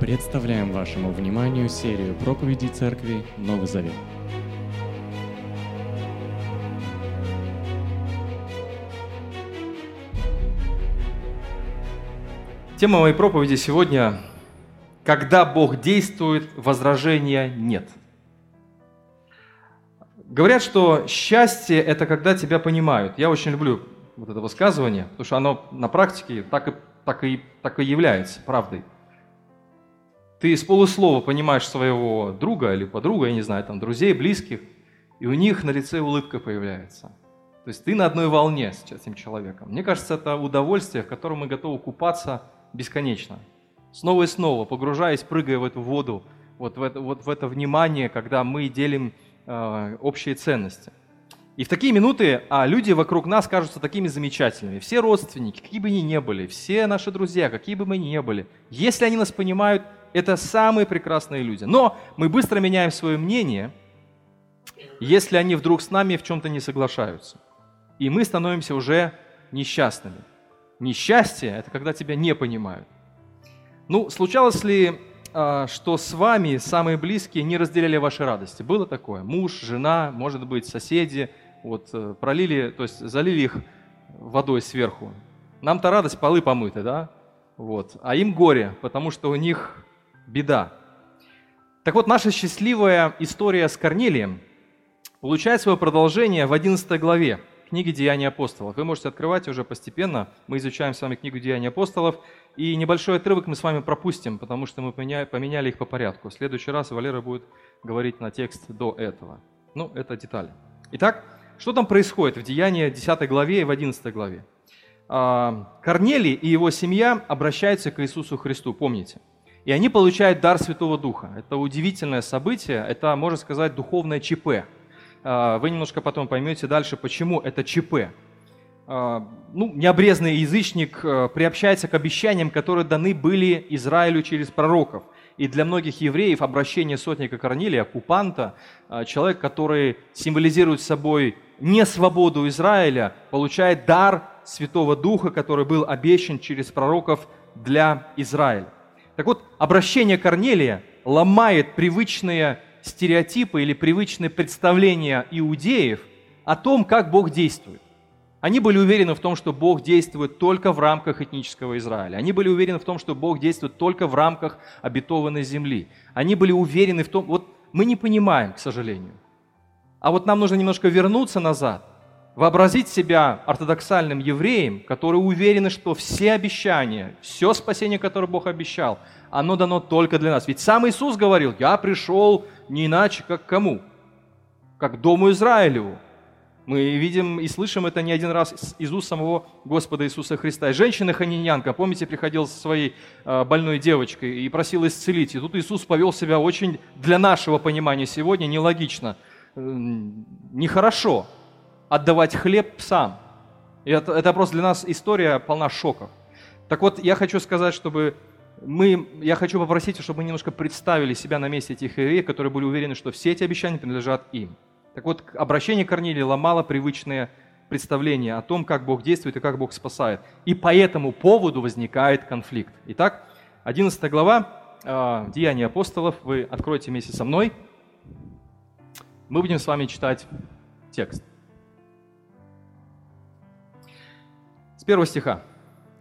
Представляем вашему вниманию серию проповедей Церкви Новый Завет. Тема моей проповеди сегодня «Когда Бог действует, возражения нет». Говорят, что счастье – это когда тебя понимают. Я очень люблю вот это высказывание, потому что оно на практике так и, так и, так и является правдой. Ты с полуслова понимаешь своего друга или подруга, я не знаю, там, друзей, близких, и у них на лице улыбка появляется. То есть ты на одной волне с этим человеком. Мне кажется, это удовольствие, в котором мы готовы купаться бесконечно. Снова и снова, погружаясь, прыгая в эту воду, вот в это, вот в это внимание, когда мы делим э, общие ценности. И в такие минуты а, люди вокруг нас кажутся такими замечательными. Все родственники, какие бы они ни были, все наши друзья, какие бы мы ни были, если они нас понимают, это самые прекрасные люди. Но мы быстро меняем свое мнение, если они вдруг с нами в чем-то не соглашаются. И мы становимся уже несчастными. Несчастье – это когда тебя не понимают. Ну, случалось ли, а, что с вами самые близкие не разделяли ваши радости? Было такое? Муж, жена, может быть, соседи, вот э, пролили, то есть залили их водой сверху. Нам-то радость, полы помыты, да? Вот. А им горе, потому что у них беда. Так вот, наша счастливая история с Корнелием получает свое продолжение в 11 главе книги «Деяния апостолов». Вы можете открывать уже постепенно. Мы изучаем с вами книгу «Деяния апостолов». И небольшой отрывок мы с вами пропустим, потому что мы поменяли их по порядку. В следующий раз Валера будет говорить на текст до этого. Ну, это детали. Итак, что там происходит в Деянии 10 главе и в 11 главе? А, Корнелий и его семья обращаются к Иисусу Христу, помните? И они получают дар Святого Духа. Это удивительное событие, это, можно сказать, духовное ЧП. А, вы немножко потом поймете дальше, почему это ЧП. А, ну, необрезанный язычник э, приобщается к обещаниям, которые даны были Израилю через пророков. И для многих евреев обращение сотника Корнилия, оккупанта, а, человек, который символизирует собой не свободу Израиля, получает дар Святого Духа, который был обещан через пророков для Израиля. Так вот, обращение Корнелия ломает привычные стереотипы или привычные представления иудеев о том, как Бог действует. Они были уверены в том, что Бог действует только в рамках этнического Израиля. Они были уверены в том, что Бог действует только в рамках обетованной земли. Они были уверены в том, вот мы не понимаем, к сожалению. А вот нам нужно немножко вернуться назад, вообразить себя ортодоксальным евреем, которые уверены, что все обещания, все спасение, которое Бог обещал, оно дано только для нас. Ведь сам Иисус говорил, я пришел не иначе, как кому? Как Дому Израилеву. Мы видим и слышим это не один раз из уст самого Господа Иисуса Христа. И женщина-ханинянка, помните, приходила со своей а, больной девочкой и просила исцелить. И тут Иисус повел себя очень, для нашего понимания сегодня, нелогично, нехорошо отдавать хлеб псам. И это, это просто для нас история полна шоков. Так вот, я хочу сказать, чтобы мы, я хочу попросить, чтобы мы немножко представили себя на месте этих евреев, которые были уверены, что все эти обещания принадлежат им. Так вот, обращение Корнилия ломало привычные представления о том, как Бог действует и как Бог спасает. И по этому поводу возникает конфликт. Итак, 11 глава э, Деяния апостолов. Вы откроете вместе со мной. Мы будем с вами читать текст. Первого стиха.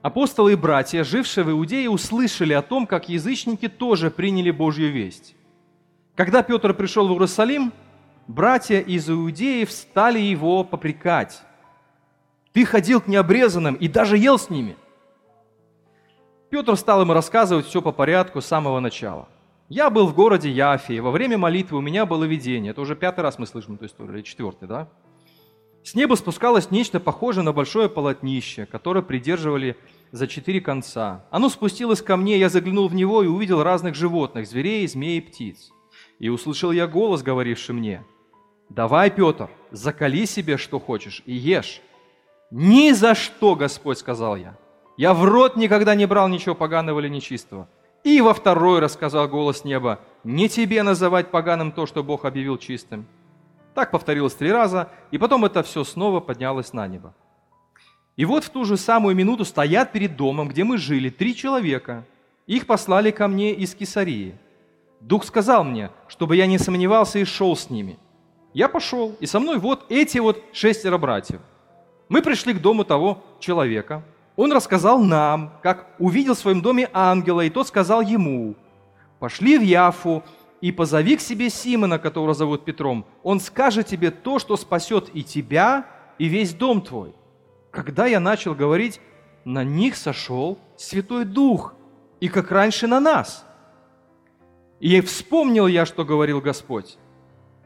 Апостолы и братья, жившие в Иудее, услышали о том, как язычники тоже приняли Божью весть. Когда Петр пришел в Иерусалим, братья из Иудеи стали его попрекать. Ты ходил к необрезанным и даже ел с ними. Петр стал ему рассказывать все по порядку с самого начала. Я был в городе Яфе, и во время молитвы у меня было видение. Это уже пятый раз мы слышим эту историю, или четвертый, да? С неба спускалось нечто похожее на большое полотнище, которое придерживали за четыре конца. Оно спустилось ко мне, я заглянул в него и увидел разных животных, зверей, змей и птиц. И услышал я голос, говоривший мне, «Давай, Петр, закали себе, что хочешь, и ешь». «Ни за что, Господь!» — сказал я. «Я в рот никогда не брал ничего поганого или нечистого». И во второй раз сказал голос неба, «Не тебе называть поганым то, что Бог объявил чистым». Так повторилось три раза, и потом это все снова поднялось на небо. И вот в ту же самую минуту стоят перед домом, где мы жили, три человека, Их послали ко мне из Кесарии. Дух сказал мне, чтобы я не сомневался и шел с ними. Я пошел, и со мной вот эти вот шестеро братьев. Мы пришли к дому того человека. Он рассказал нам, как увидел в своем доме ангела, и тот сказал ему, «Пошли в Яфу и позови к себе Симона, которого зовут Петром. Он скажет тебе то, что спасет и тебя, и весь дом твой». Когда я начал говорить, на них сошел Святой Дух, и как раньше на нас. И вспомнил я, что говорил Господь.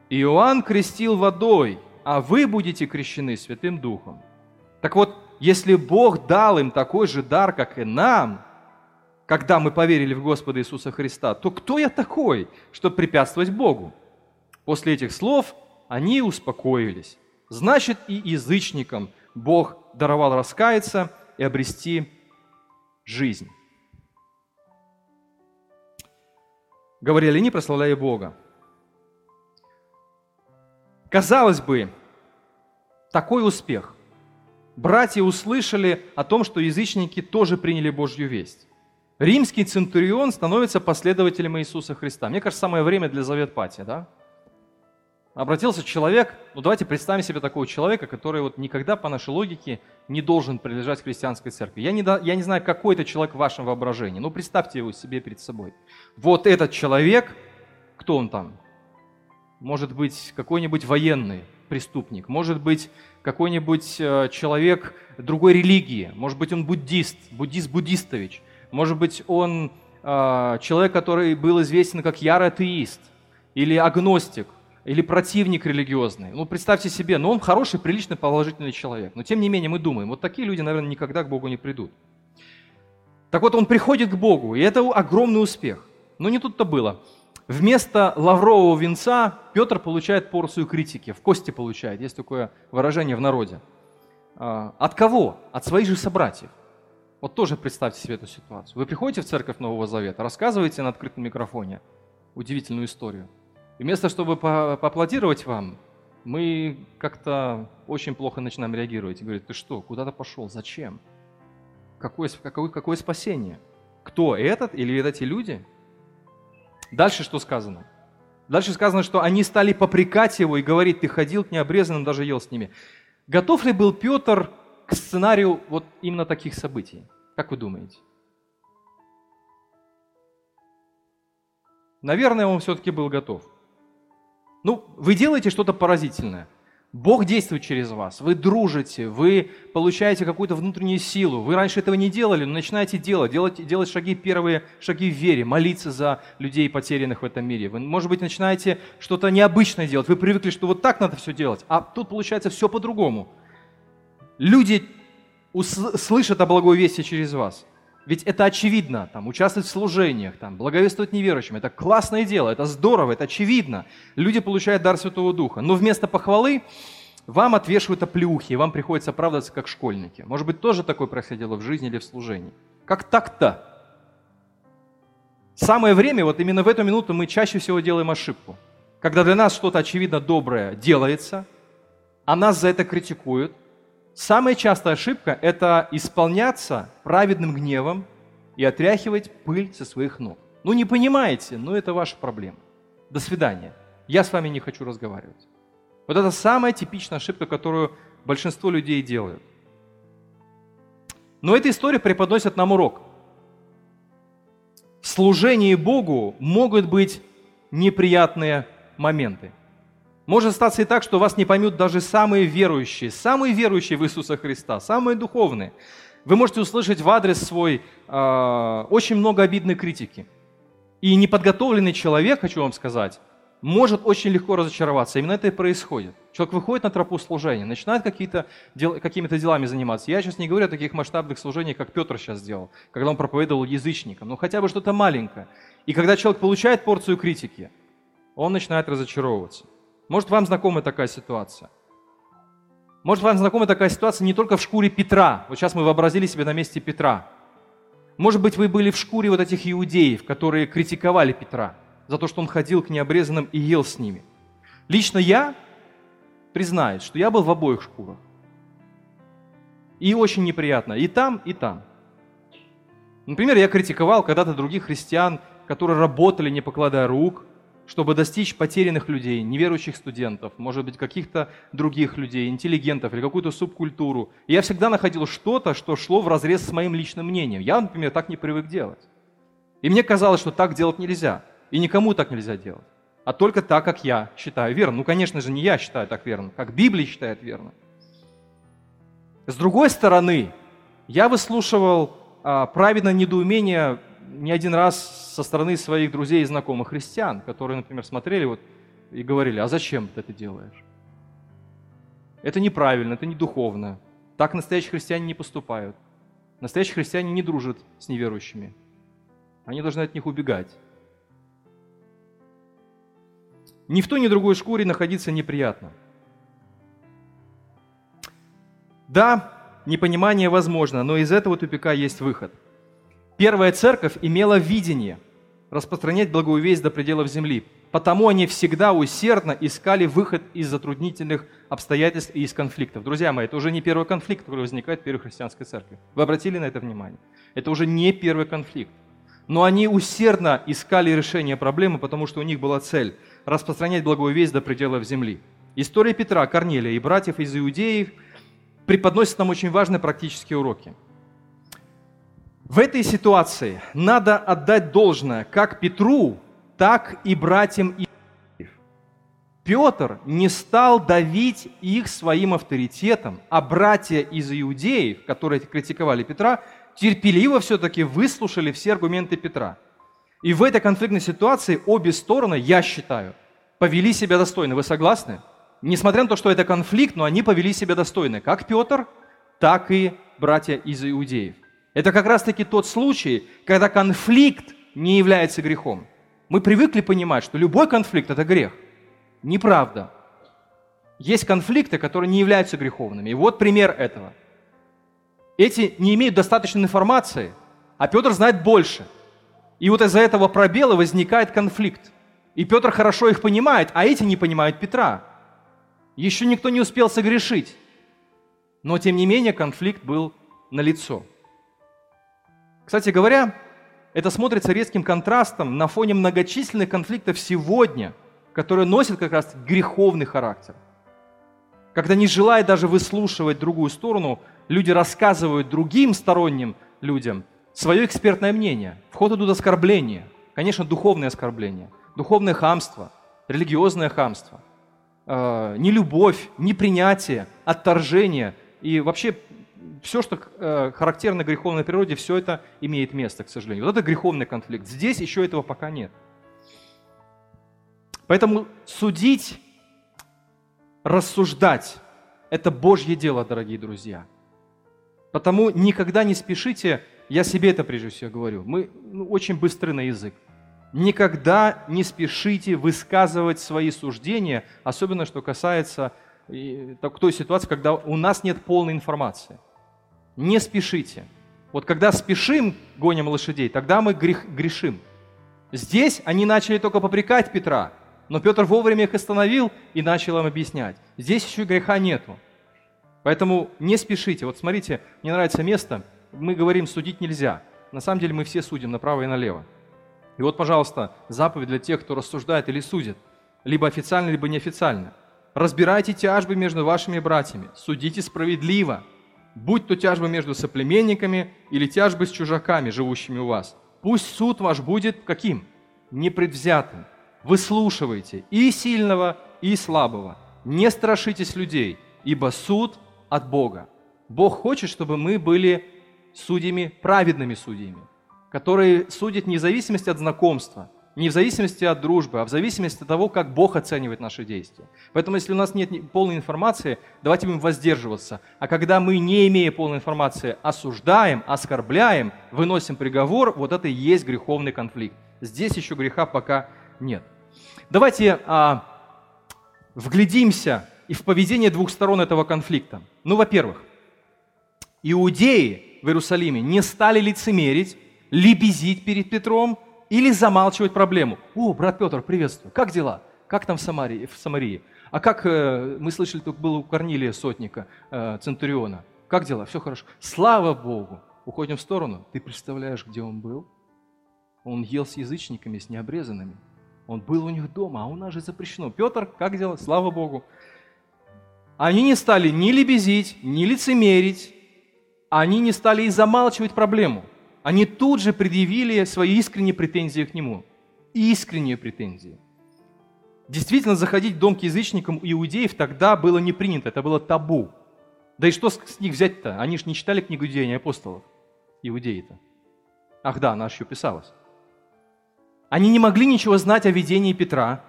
Иоанн крестил водой, а вы будете крещены Святым Духом. Так вот, если Бог дал им такой же дар, как и нам, когда мы поверили в Господа Иисуса Христа, то кто я такой, чтобы препятствовать Богу? После этих слов они успокоились. Значит, и язычникам Бог даровал раскаяться и обрести жизнь. Говорили они, прославляя Бога. Казалось бы, такой успех. Братья услышали о том, что язычники тоже приняли Божью весть. Римский центурион становится последователем Иисуса Христа. Мне кажется, самое время для завет пати, да? Обратился человек, ну давайте представим себе такого человека, который вот никогда по нашей логике не должен принадлежать христианской церкви. Я не, я не знаю, какой это человек в вашем воображении, но представьте его себе перед собой. Вот этот человек, кто он там? Может быть, какой-нибудь военный преступник, может быть, какой-нибудь э, человек другой религии, может быть, он буддист, буддист-буддистович, может быть, он э, человек, который был известен как ярый атеист или агностик, или противник религиозный. Ну, представьте себе, ну, он хороший, приличный, положительный человек. Но, тем не менее, мы думаем, вот такие люди, наверное, никогда к Богу не придут. Так вот, он приходит к Богу, и это огромный успех. Но не тут-то было. Вместо лаврового венца Петр получает порцию критики, в кости получает, есть такое выражение в народе. А, от кого? От своих же собратьев. Вот тоже представьте себе эту ситуацию. Вы приходите в церковь Нового Завета, рассказываете на открытом микрофоне удивительную историю – и вместо, чтобы поаплодировать вам, мы как-то очень плохо начинаем реагировать. И говорит, ты что, куда ты пошел, зачем? Какое, какое, какое спасение? Кто, этот или эти люди? Дальше что сказано? Дальше сказано, что они стали попрекать его и говорить, ты ходил к необрезанным, даже ел с ними. Готов ли был Петр к сценарию вот именно таких событий? Как вы думаете? Наверное, он все-таки был готов. Ну, вы делаете что-то поразительное. Бог действует через вас, вы дружите, вы получаете какую-то внутреннюю силу. Вы раньше этого не делали, но начинаете делать, делать, делать шаги, первые шаги в вере, молиться за людей, потерянных в этом мире. Вы, может быть, начинаете что-то необычное делать. Вы привыкли, что вот так надо все делать, а тут получается все по-другому. Люди слышат о благой вести через вас. Ведь это очевидно, там, участвовать в служениях, там, благовествовать неверующим. Это классное дело, это здорово, это очевидно. Люди получают дар Святого Духа. Но вместо похвалы вам отвешивают оплеухи, и вам приходится оправдываться как школьники. Может быть, тоже такое происходило в жизни или в служении. Как так-то? Самое время, вот именно в эту минуту мы чаще всего делаем ошибку. Когда для нас что-то очевидно доброе делается, а нас за это критикуют, Самая частая ошибка – это исполняться праведным гневом и отряхивать пыль со своих ног. Ну не понимаете, но это ваша проблема. До свидания. Я с вами не хочу разговаривать. Вот это самая типичная ошибка, которую большинство людей делают. Но эта история преподносит нам урок. В служении Богу могут быть неприятные моменты – может статься и так, что вас не поймут даже самые верующие, самые верующие в Иисуса Христа, самые духовные. Вы можете услышать в адрес свой э, очень много обидной критики. И неподготовленный человек, хочу вам сказать, может очень легко разочароваться. Именно это и происходит. Человек выходит на тропу служения, начинает какие-то дел, какими-то делами заниматься. Я сейчас не говорю о таких масштабных служениях, как Петр сейчас сделал, когда он проповедовал язычникам, но хотя бы что-то маленькое. И когда человек получает порцию критики, он начинает разочаровываться. Может, вам знакома такая ситуация? Может, вам знакома такая ситуация не только в шкуре Петра. Вот сейчас мы вообразили себя на месте Петра. Может быть, вы были в шкуре вот этих иудеев, которые критиковали Петра за то, что он ходил к необрезанным и ел с ними. Лично я признаюсь, что я был в обоих шкурах. И очень неприятно. И там, и там. Например, я критиковал когда-то других христиан, которые работали, не покладая рук, чтобы достичь потерянных людей, неверующих студентов, может быть, каких-то других людей, интеллигентов или какую-то субкультуру. И я всегда находил что-то, что шло в разрез с моим личным мнением. Я, например, так не привык делать. И мне казалось, что так делать нельзя. И никому так нельзя делать. А только так, как я считаю верно. Ну, конечно же, не я считаю так верно, как Библия считает верно. С другой стороны, я выслушивал а, праведное недоумение не один раз со стороны своих друзей и знакомых христиан, которые, например, смотрели вот и говорили, а зачем ты это делаешь? Это неправильно, это не духовно. Так настоящие христиане не поступают. Настоящие христиане не дружат с неверующими. Они должны от них убегать. Ни в той, ни в другой шкуре находиться неприятно. Да, непонимание возможно, но из этого тупика есть выход – Первая церковь имела видение распространять благую весть до пределов земли. Потому они всегда усердно искали выход из затруднительных обстоятельств и из конфликтов. Друзья мои, это уже не первый конфликт, который возникает в первой христианской церкви. Вы обратили на это внимание? Это уже не первый конфликт. Но они усердно искали решение проблемы, потому что у них была цель – распространять благую весть до пределов земли. История Петра, Корнелия и братьев из Иудеев преподносит нам очень важные практические уроки – в этой ситуации надо отдать должное как Петру, так и братьям Иудеев. Петр не стал давить их своим авторитетом, а братья из иудеев, которые критиковали Петра, терпеливо все-таки выслушали все аргументы Петра. И в этой конфликтной ситуации обе стороны, я считаю, повели себя достойно. Вы согласны? Несмотря на то, что это конфликт, но они повели себя достойно. Как Петр, так и братья из иудеев. Это как раз-таки тот случай, когда конфликт не является грехом. Мы привыкли понимать, что любой конфликт – это грех. Неправда. Есть конфликты, которые не являются греховными. И вот пример этого. Эти не имеют достаточной информации, а Петр знает больше. И вот из-за этого пробела возникает конфликт. И Петр хорошо их понимает, а эти не понимают Петра. Еще никто не успел согрешить. Но тем не менее конфликт был налицо. Кстати говоря, это смотрится резким контрастом на фоне многочисленных конфликтов сегодня, которые носят как раз греховный характер. Когда не желая даже выслушивать другую сторону, люди рассказывают другим сторонним людям свое экспертное мнение. В ход идут оскорбления. Конечно, духовные оскорбления, духовное хамство, религиозное хамство, э, нелюбовь, непринятие, отторжение и вообще все, что э, характерно греховной природе, все это имеет место, к сожалению. Вот это греховный конфликт. Здесь еще этого пока нет. Поэтому судить, рассуждать – это Божье дело, дорогие друзья. Потому никогда не спешите, я себе это прежде всего говорю, мы ну, очень быстры на язык. Никогда не спешите высказывать свои суждения, особенно что касается той ситуации, когда у нас нет полной информации – не спешите. Вот когда спешим, гоним лошадей, тогда мы грех, грешим. Здесь они начали только попрекать Петра, но Петр вовремя их остановил и начал им объяснять. Здесь еще греха нету. Поэтому не спешите. Вот смотрите, мне нравится место, мы говорим, судить нельзя. На самом деле мы все судим направо и налево. И вот, пожалуйста, заповедь для тех, кто рассуждает или судит, либо официально, либо неофициально. Разбирайте тяжбы между вашими братьями, судите справедливо – будь то тяжбы между соплеменниками или тяжбы с чужаками, живущими у вас. Пусть суд ваш будет каким? Непредвзятым. Выслушивайте и сильного, и слабого. Не страшитесь людей, ибо суд от Бога. Бог хочет, чтобы мы были судьями, праведными судьями, которые судят не в зависимости от знакомства – не в зависимости от дружбы, а в зависимости от того, как Бог оценивает наши действия. Поэтому, если у нас нет полной информации, давайте будем воздерживаться. А когда мы, не имея полной информации, осуждаем, оскорбляем, выносим приговор, вот это и есть греховный конфликт. Здесь еще греха пока нет. Давайте а, вглядимся и в поведение двух сторон этого конфликта. Ну, во-первых, иудеи в Иерусалиме не стали лицемерить, лебезить перед Петром – или замалчивать проблему. О, брат Петр, приветствую. Как дела? Как там в Самарии? В Самарии? А как, э, мы слышали, тут был у Корнилия сотника, э, Центуриона. Как дела? Все хорошо. Слава Богу. уходим в сторону. Ты представляешь, где он был? Он ел с язычниками, с необрезанными. Он был у них дома, а у нас же запрещено. Петр, как делал? Слава Богу. Они не стали ни лебезить, ни лицемерить. Они не стали и замалчивать проблему. Они тут же предъявили свои искренние претензии к нему. Искренние претензии. Действительно, заходить в дом к язычникам иудеев тогда было не принято, это было табу. Да и что с них взять-то? Они же не читали книгу деяний апостолов, иудеи-то. Ах да, она еще писалась. Они не могли ничего знать о видении Петра,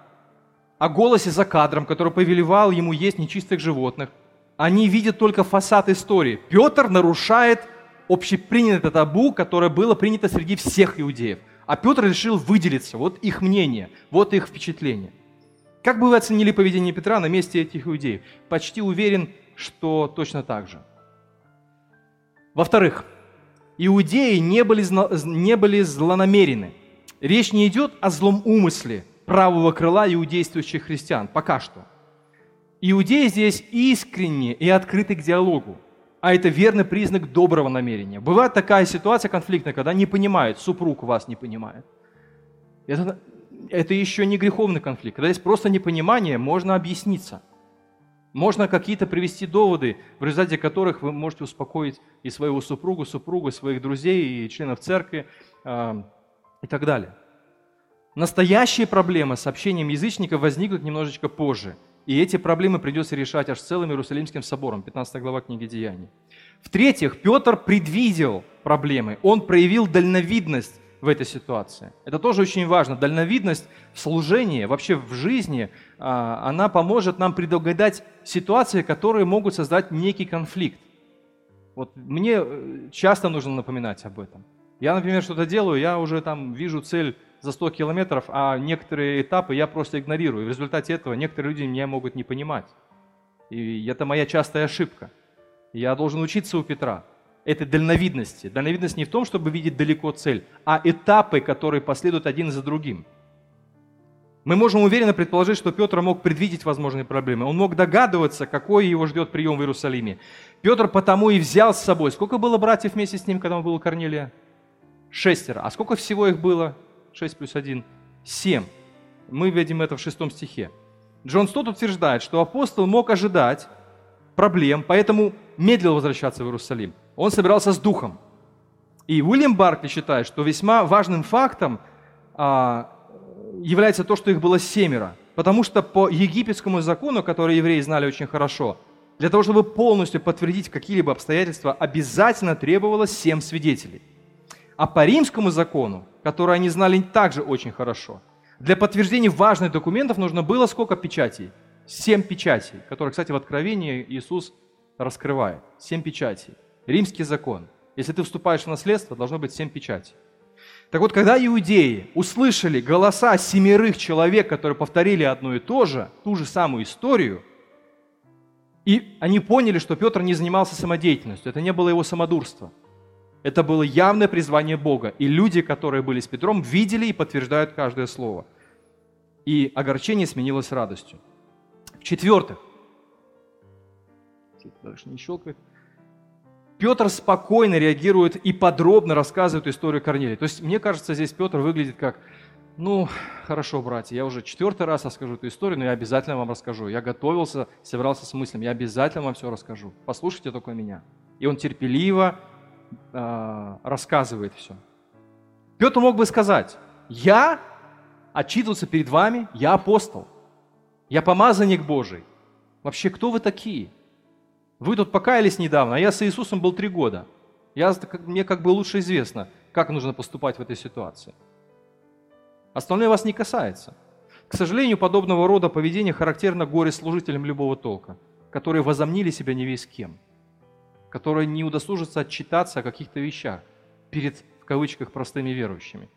о голосе за кадром, который повелевал ему есть нечистых животных. Они видят только фасад истории. Петр нарушает общепринятое табу, которое было принято среди всех иудеев. А Петр решил выделиться. Вот их мнение, вот их впечатление. Как бы вы оценили поведение Петра на месте этих иудеев? Почти уверен, что точно так же. Во-вторых, иудеи не были, не были злонамерены – Речь не идет о злом умысле правого крыла иудействующих христиан, пока что. Иудеи здесь искренне и открыты к диалогу, а это верный признак доброго намерения. Бывает такая ситуация конфликтная, когда не понимает, супруг вас не понимает. Это, это еще не греховный конфликт. Когда есть просто непонимание, можно объясниться. Можно какие-то привести доводы, в результате которых вы можете успокоить и своего супругу, супругу, своих друзей и членов церкви, а, и так далее. Настоящие проблемы с общением язычников возникнут немножечко позже. И эти проблемы придется решать аж целым Иерусалимским собором, 15 глава книги Деяний. В-третьих, Петр предвидел проблемы, он проявил дальновидность в этой ситуации. Это тоже очень важно. Дальновидность в служении, вообще в жизни, а, она поможет нам предугадать ситуации, которые могут создать некий конфликт. Вот мне э, часто нужно напоминать об этом. Я, например, что-то делаю, я уже там вижу цель за 100 километров, а некоторые этапы я просто игнорирую. В результате этого некоторые люди меня могут не понимать. И это моя частая ошибка. Я должен учиться у Петра этой дальновидности. Дальновидность не в том, чтобы видеть далеко цель, а этапы, которые последуют один за другим. Мы можем уверенно предположить, что Петр мог предвидеть возможные проблемы. Он мог догадываться, какой его ждет прием в Иерусалиме. Петр потому и взял с собой. Сколько было братьев вместе с ним, когда он был у Корнелия? Шестеро. А сколько всего их было? Шесть плюс один. Семь. Мы видим это в шестом стихе. Джон Стот утверждает, что апостол мог ожидать проблем, поэтому медлил возвращаться в Иерусалим. Он собирался с духом. И Уильям Баркли считает, что весьма важным фактом а, является то, что их было семеро. Потому что по египетскому закону, который евреи знали очень хорошо, для того, чтобы полностью подтвердить какие-либо обстоятельства, обязательно требовалось семь свидетелей. А по римскому закону, который они знали также очень хорошо, для подтверждения важных документов нужно было сколько печатей? Семь печатей, которые, кстати, в Откровении Иисус раскрывает. Семь печатей. Римский закон. Если ты вступаешь в наследство, должно быть семь печатей. Так вот, когда иудеи услышали голоса семерых человек, которые повторили одно и то же, ту же самую историю, и они поняли, что Петр не занимался самодеятельностью, это не было его самодурство – это было явное призвание Бога. И люди, которые были с Петром, видели и подтверждают каждое слово. И огорчение сменилось радостью. В-четвертых, дальше не щелкает, Петр спокойно реагирует и подробно рассказывает историю Корнелия. То есть, мне кажется, здесь Петр выглядит как, ну, хорошо, братья, я уже четвертый раз расскажу эту историю, но я обязательно вам расскажу. Я готовился, собирался с мыслями, я обязательно вам все расскажу. Послушайте только меня. И он терпеливо э, рассказывает все. Петр мог бы сказать, я отчитывался перед вами, я апостол, я помазанник Божий. Вообще, кто вы такие? Вы тут покаялись недавно, а я с Иисусом был три года. Я, мне как бы лучше известно, как нужно поступать в этой ситуации. Остальное вас не касается. К сожалению, подобного рода поведение характерно горе служителям любого толка, которые возомнили себя не весь кем – которые не удосужатся отчитаться о каких-то вещах перед, в кавычках, простыми верующими.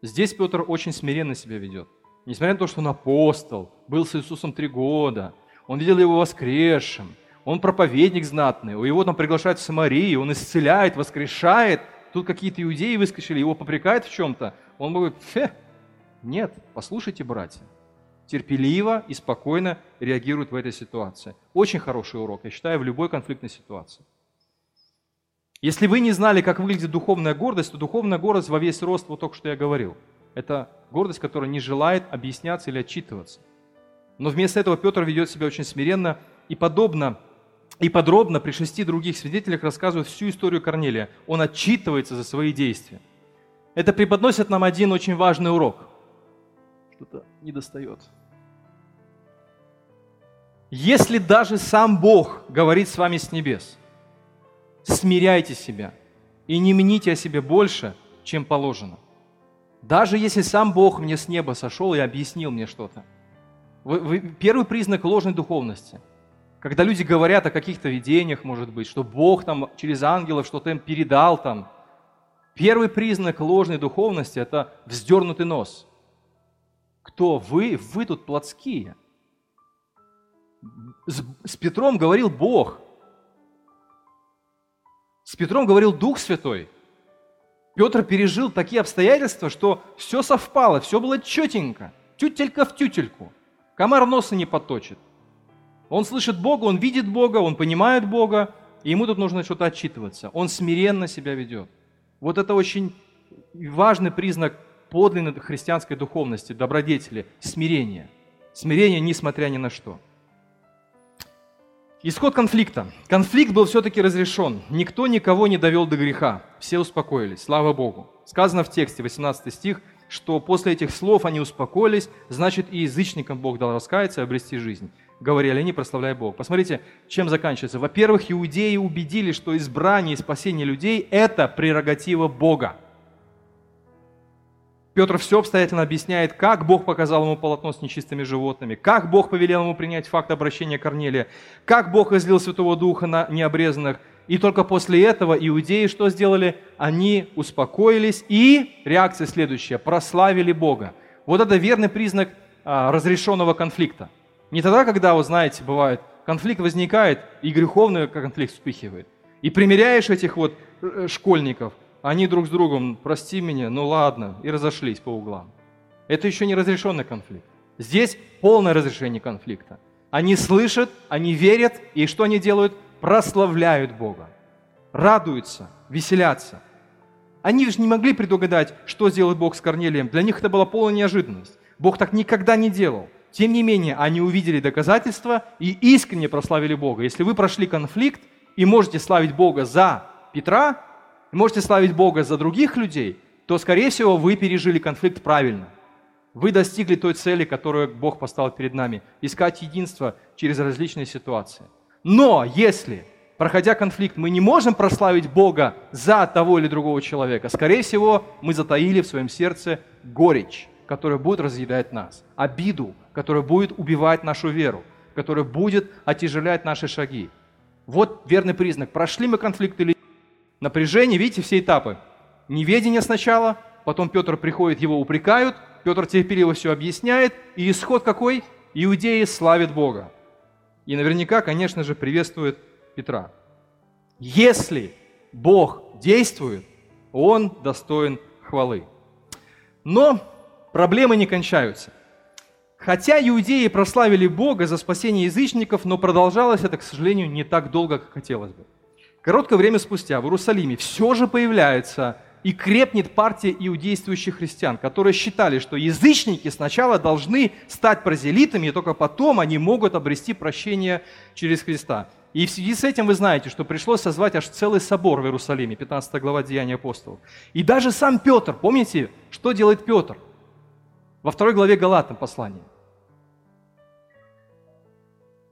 Здесь Петр очень смиренно себя ведет. Несмотря на то, что он апостол, был с Иисусом три года, он видел его воскресшим, он проповедник знатный, его там приглашают в Самарию, он исцеляет, воскрешает. Тут какие-то иудеи выскочили, его попрекают в чем-то. Он говорит, фе, нет, послушайте, братья, терпеливо и спокойно реагирует в этой ситуации. Очень хороший урок, я считаю, в любой конфликтной ситуации. Если вы не знали, как выглядит духовная гордость, то духовная гордость во весь рост, вот только что я говорил. Это гордость, которая не желает объясняться или отчитываться. Но вместо этого Петр ведет себя очень смиренно и подобно и подробно при шести других свидетелях рассказывает всю историю Корнелия. Он отчитывается за свои действия. Это преподносит нам один очень важный урок. Что-то не достает. Если даже сам Бог говорит с вами с небес, смиряйте себя и не мните о себе больше, чем положено. Даже если сам Бог мне с неба сошел и объяснил мне что-то. Первый признак ложной духовности. Когда люди говорят о каких-то видениях, может быть, что Бог там через ангелов что-то им передал там. Первый признак ложной духовности – это вздернутый нос. Кто вы? Вы тут плотские. С, с Петром говорил Бог. С Петром говорил Дух Святой. Петр пережил такие обстоятельства, что все совпало, все было четенько, тютелька в тютельку. Комар носа не поточит. Он слышит Бога, он видит Бога, он понимает Бога, и ему тут нужно что-то отчитываться. Он смиренно себя ведет. Вот это очень важный признак подлинной христианской духовности, добродетели, смирения. Смирение, несмотря ни на что. Исход конфликта. Конфликт был все-таки разрешен. Никто никого не довел до греха. Все успокоились, слава Богу. Сказано в тексте, 18 стих, что после этих слов они успокоились, значит и язычникам Бог дал раскаяться и обрести жизнь. Говорили они, прославляя Бог. Посмотрите, чем заканчивается. Во-первых, иудеи убедили, что избрание и спасение людей – это прерогатива Бога. Петр все обстоятельно объясняет, как Бог показал ему полотно с нечистыми животными, как Бог повелел ему принять факт обращения Корнелия, как Бог излил Святого Духа на необрезанных, и только после этого иудеи что сделали? Они успокоились, и реакция следующая – прославили Бога. Вот это верный признак а, разрешенного конфликта. Не тогда, когда, вы знаете, бывает, конфликт возникает, и греховный конфликт вспыхивает. И примеряешь этих вот э, школьников, они друг с другом, прости меня, ну ладно, и разошлись по углам. Это еще не разрешенный конфликт. Здесь полное разрешение конфликта. Они слышат, они верят, и что они делают? прославляют Бога, радуются, веселятся. Они же не могли предугадать, что сделает Бог с Корнелием. Для них это была полная неожиданность. Бог так никогда не делал. Тем не менее, они увидели доказательства и искренне прославили Бога. Если вы прошли конфликт и можете славить Бога за Петра, можете славить Бога за других людей, то, скорее всего, вы пережили конфликт правильно. Вы достигли той цели, которую Бог поставил перед нами – искать единство через различные ситуации. Но если, проходя конфликт, мы не можем прославить Бога за того или другого человека, скорее всего, мы затаили в своем сердце горечь, которая будет разъедать нас, обиду, которая будет убивать нашу веру, которая будет отяжелять наши шаги. Вот верный признак. Прошли мы конфликт или напряжение, видите, все этапы. Неведение сначала, потом Петр приходит, его упрекают, Петр терпеливо все объясняет, и исход какой? Иудеи славят Бога. И наверняка, конечно же, приветствует Петра. Если Бог действует, Он достоин хвалы. Но проблемы не кончаются. Хотя иудеи прославили Бога за спасение язычников, но продолжалось это, к сожалению, не так долго, как хотелось бы. Короткое время спустя в Иерусалиме все же появляется и крепнет партия иудействующих христиан, которые считали, что язычники сначала должны стать прозелитами, и только потом они могут обрести прощение через Христа. И в связи с этим вы знаете, что пришлось созвать аж целый собор в Иерусалиме, 15 глава Деяния апостолов. И даже сам Петр, помните, что делает Петр? Во второй главе Галатам послания.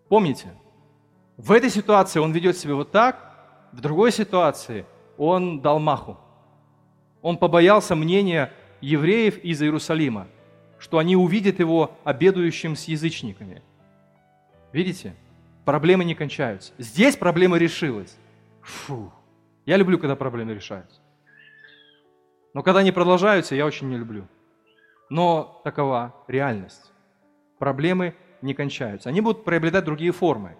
Помните? В этой ситуации он ведет себя вот так, в другой ситуации он дал маху. Он побоялся мнения евреев из Иерусалима, что они увидят его обедающим с язычниками. Видите? Проблемы не кончаются. Здесь проблема решилась. Фу. Я люблю, когда проблемы решаются. Но когда они продолжаются, я очень не люблю. Но такова реальность. Проблемы не кончаются. Они будут приобретать другие формы.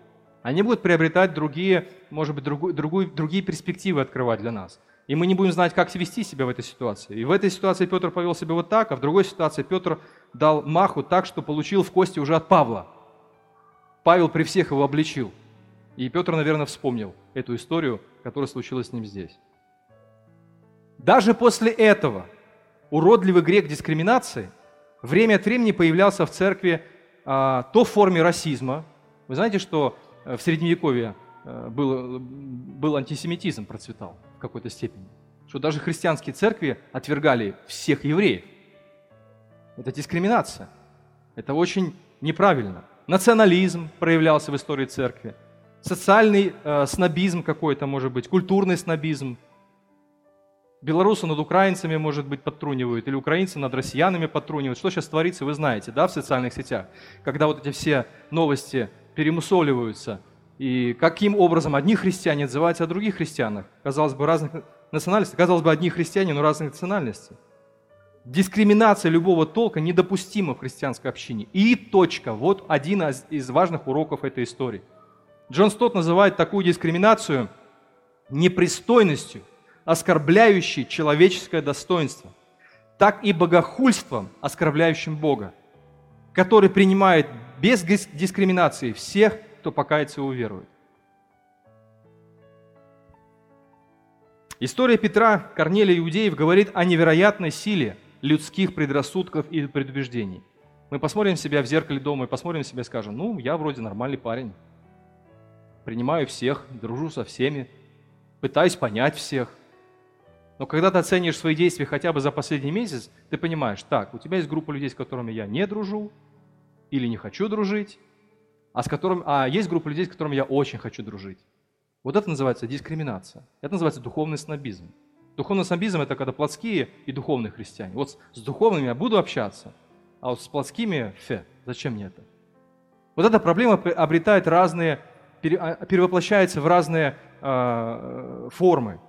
Они будут приобретать другие, может быть, другую, другую, другие перспективы открывать для нас. И мы не будем знать, как вести себя в этой ситуации. И в этой ситуации Петр повел себя вот так, а в другой ситуации Петр дал маху так, что получил в кости уже от Павла. Павел при всех его обличил. И Петр, наверное, вспомнил эту историю, которая случилась с ним здесь. Даже после этого уродливый грех дискриминации время от времени появлялся в церкви а, то в форме расизма. Вы знаете, что в Средневековье э, был, был антисемитизм, процветал в какой-то степени. Что даже христианские церкви отвергали всех евреев. Это дискриминация. Это очень неправильно. Национализм проявлялся в истории церкви. Социальный э, снобизм какой-то, может быть, культурный снобизм. Белорусы над украинцами, может быть, подтрунивают, или украинцы над россиянами подтрунивают. Что сейчас творится, вы знаете, да, в социальных сетях, когда вот эти все новости перемусоливаются, и каким образом одни христиане отзываются о других христианах, казалось бы, разных национальностей, казалось бы, одни христиане, но разных национальностей. Дискриминация любого толка недопустима в христианской общине. И точка. Вот один из важных уроков этой истории. Джон Стот называет такую дискриминацию непристойностью – оскорбляющий человеческое достоинство, так и богохульством, оскорбляющим Бога, который принимает без дискриминации всех, кто покается и уверует. История Петра, Корнелия Иудеев говорит о невероятной силе людских предрассудков и предубеждений. Мы посмотрим себя в зеркале дома и посмотрим себя и скажем, ну, я вроде нормальный парень, принимаю всех, дружу со всеми, пытаюсь понять всех – но когда ты оценишь свои действия хотя бы за последний месяц, ты понимаешь, так, у тебя есть группа людей, с которыми я не дружу или не хочу дружить, а, с которым, а есть группа людей, с которыми я очень хочу дружить. Вот это называется дискриминация. Это называется духовный снобизм. Духовный снобизм – это когда плотские и духовные христиане. Вот с духовными я буду общаться, а вот с плотскими – фе, зачем мне это? Вот эта проблема обретает разные, а, перевоплощается в разные э, формы.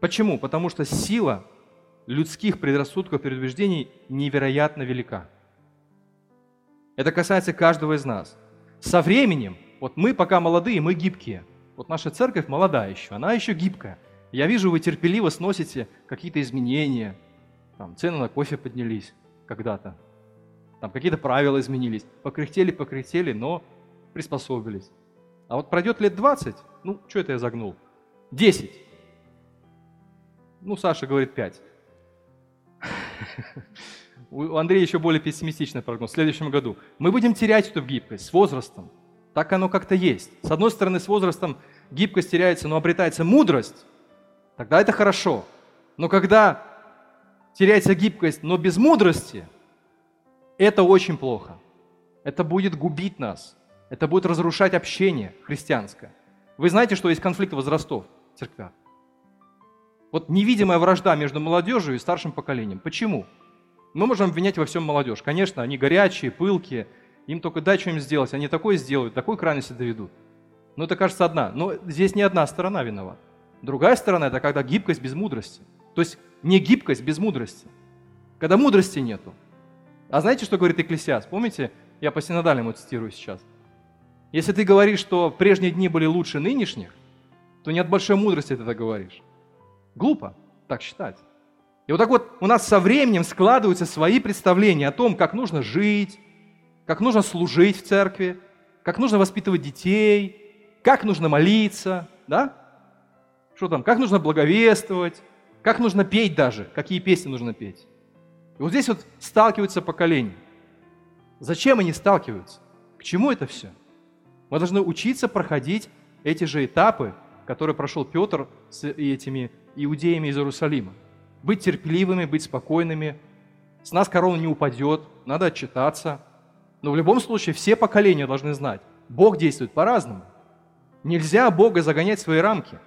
Почему? Потому что сила людских предрассудков и предубеждений невероятно велика. Это касается каждого из нас. Со временем, вот мы пока молодые, мы гибкие. Вот наша церковь молодая еще, она еще гибкая. Я вижу, вы терпеливо сносите какие-то изменения. Там, цены на кофе поднялись когда-то. Там какие-то правила изменились. Покряхтели, покряхтели, но приспособились. А вот пройдет лет 20, ну, что это я загнул? 10. Ну, Саша говорит 5. У Андрея еще более пессимистичный прогноз. В следующем году мы будем терять эту гибкость с возрастом. Так оно как-то есть. С одной стороны, с возрастом гибкость теряется, но обретается мудрость. Тогда это хорошо. Но когда теряется гибкость, но без мудрости, это очень плохо. Это будет губить нас. Это будет разрушать общение христианское. Вы знаете, что есть конфликт возрастов в церквях? Вот невидимая вражда между молодежью и старшим поколением. Почему? Мы можем обвинять во всем молодежь. Конечно, они горячие, пылкие, им только дай что-нибудь сделать, они такое сделают, такой крайности доведут. Но это кажется одна. Но здесь не одна сторона виновата. Другая сторона – это когда гибкость без мудрости. То есть не гибкость без мудрости. Когда мудрости нету. А знаете, что говорит Экклесиас? Помните, я по синодальному цитирую сейчас. Если ты говоришь, что прежние дни были лучше нынешних, то не от большой мудрости ты это говоришь. Глупо так считать. И вот так вот у нас со временем складываются свои представления о том, как нужно жить, как нужно служить в церкви, как нужно воспитывать детей, как нужно молиться, да? Что там, как нужно благовествовать, как нужно петь даже, какие песни нужно петь. И вот здесь вот сталкиваются поколения. Зачем они сталкиваются? К чему это все? Мы должны учиться проходить эти же этапы, которые прошел Петр с этими иудеями из Иерусалима. Быть терпеливыми, быть спокойными. С нас корона не упадет, надо отчитаться. Но в любом случае все поколения должны знать, Бог действует по-разному. Нельзя Бога загонять в свои рамки.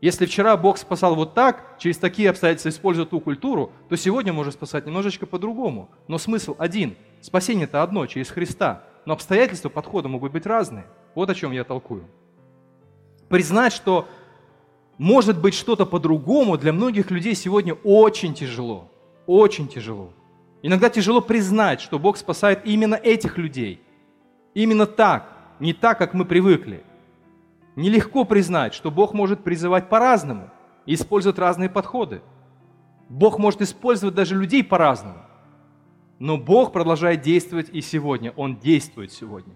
Если вчера Бог спасал вот так, через такие обстоятельства используя ту культуру, то сегодня может спасать немножечко по-другому. Но смысл один. Спасение-то одно, через Христа. Но обстоятельства подхода могут быть разные. Вот о чем я толкую. Признать, что может быть что-то по-другому, для многих людей сегодня очень тяжело. Очень тяжело. Иногда тяжело признать, что Бог спасает именно этих людей. Именно так, не так, как мы привыкли. Нелегко признать, что Бог может призывать по-разному и использовать разные подходы. Бог может использовать даже людей по-разному. Но Бог продолжает действовать и сегодня. Он действует сегодня.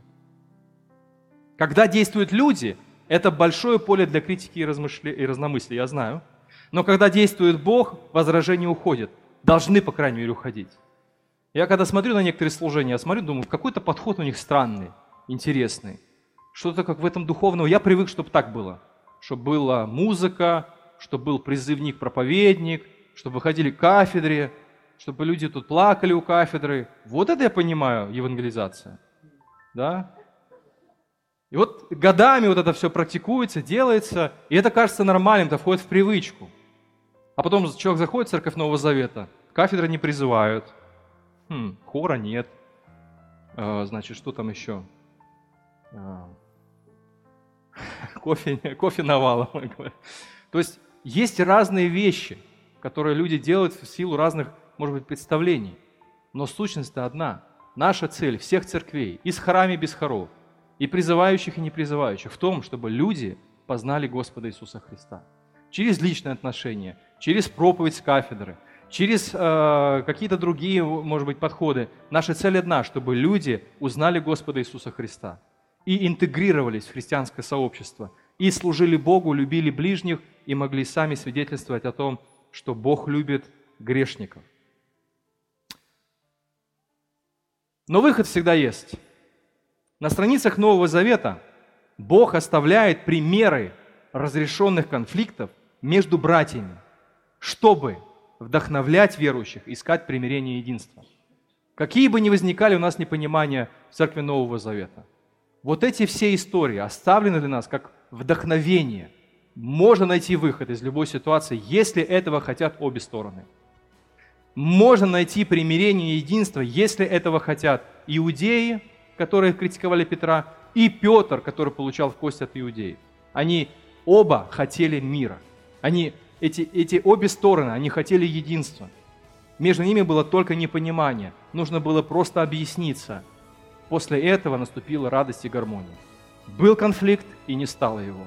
Когда действуют люди, это большое поле для критики и, размышля... и разномыслия, я знаю. Но когда действует Бог, возражения уходят. Должны, по крайней мере, уходить. Я когда смотрю на некоторые служения, я смотрю, думаю, какой-то подход у них странный, интересный. Что-то как в этом духовного. Я привык, чтобы так было. Чтобы была музыка, чтобы был призывник-проповедник, чтобы выходили к кафедре, чтобы люди тут плакали у кафедры. Вот это я понимаю, евангелизация. Да? И вот годами вот это все практикуется, делается, и это кажется нормальным, это входит в привычку. А потом человек заходит в церковь Нового Завета, кафедры не призывают, хм, хора нет, а, значит, что там еще? А, кофе, кофе навалом. То есть есть разные вещи, которые люди делают в силу разных, может быть, представлений. Но сущность-то одна. Наша цель всех церквей, и с хорами, и без хоров, и призывающих, и не призывающих, в том, чтобы люди познали Господа Иисуса Христа. Через личные отношения, через проповедь с кафедры, через э, какие-то другие, может быть, подходы. Наша цель одна, чтобы люди узнали Господа Иисуса Христа и интегрировались в христианское сообщество, и служили Богу, любили ближних, и могли сами свидетельствовать о том, что Бог любит грешников. Но выход всегда есть. На страницах Нового Завета Бог оставляет примеры разрешенных конфликтов между братьями, чтобы вдохновлять верующих, искать примирение и единство. Какие бы ни возникали у нас непонимания в Церкви Нового Завета, вот эти все истории оставлены для нас как вдохновение. Можно найти выход из любой ситуации, если этого хотят обе стороны – можно найти примирение и единство, если этого хотят иудеи, которые критиковали Петра, и Петр, который получал в кость от иудеев. Они оба хотели мира. Они, эти, эти обе стороны, они хотели единства. Между ними было только непонимание. Нужно было просто объясниться. После этого наступила радость и гармония. Был конфликт, и не стало его.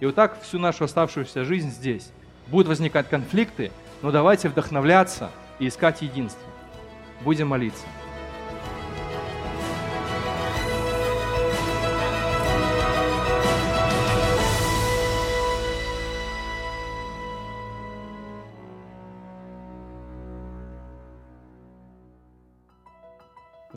И вот так всю нашу оставшуюся жизнь здесь. Будут возникать конфликты, но давайте вдохновляться – и искать единство. Будем молиться.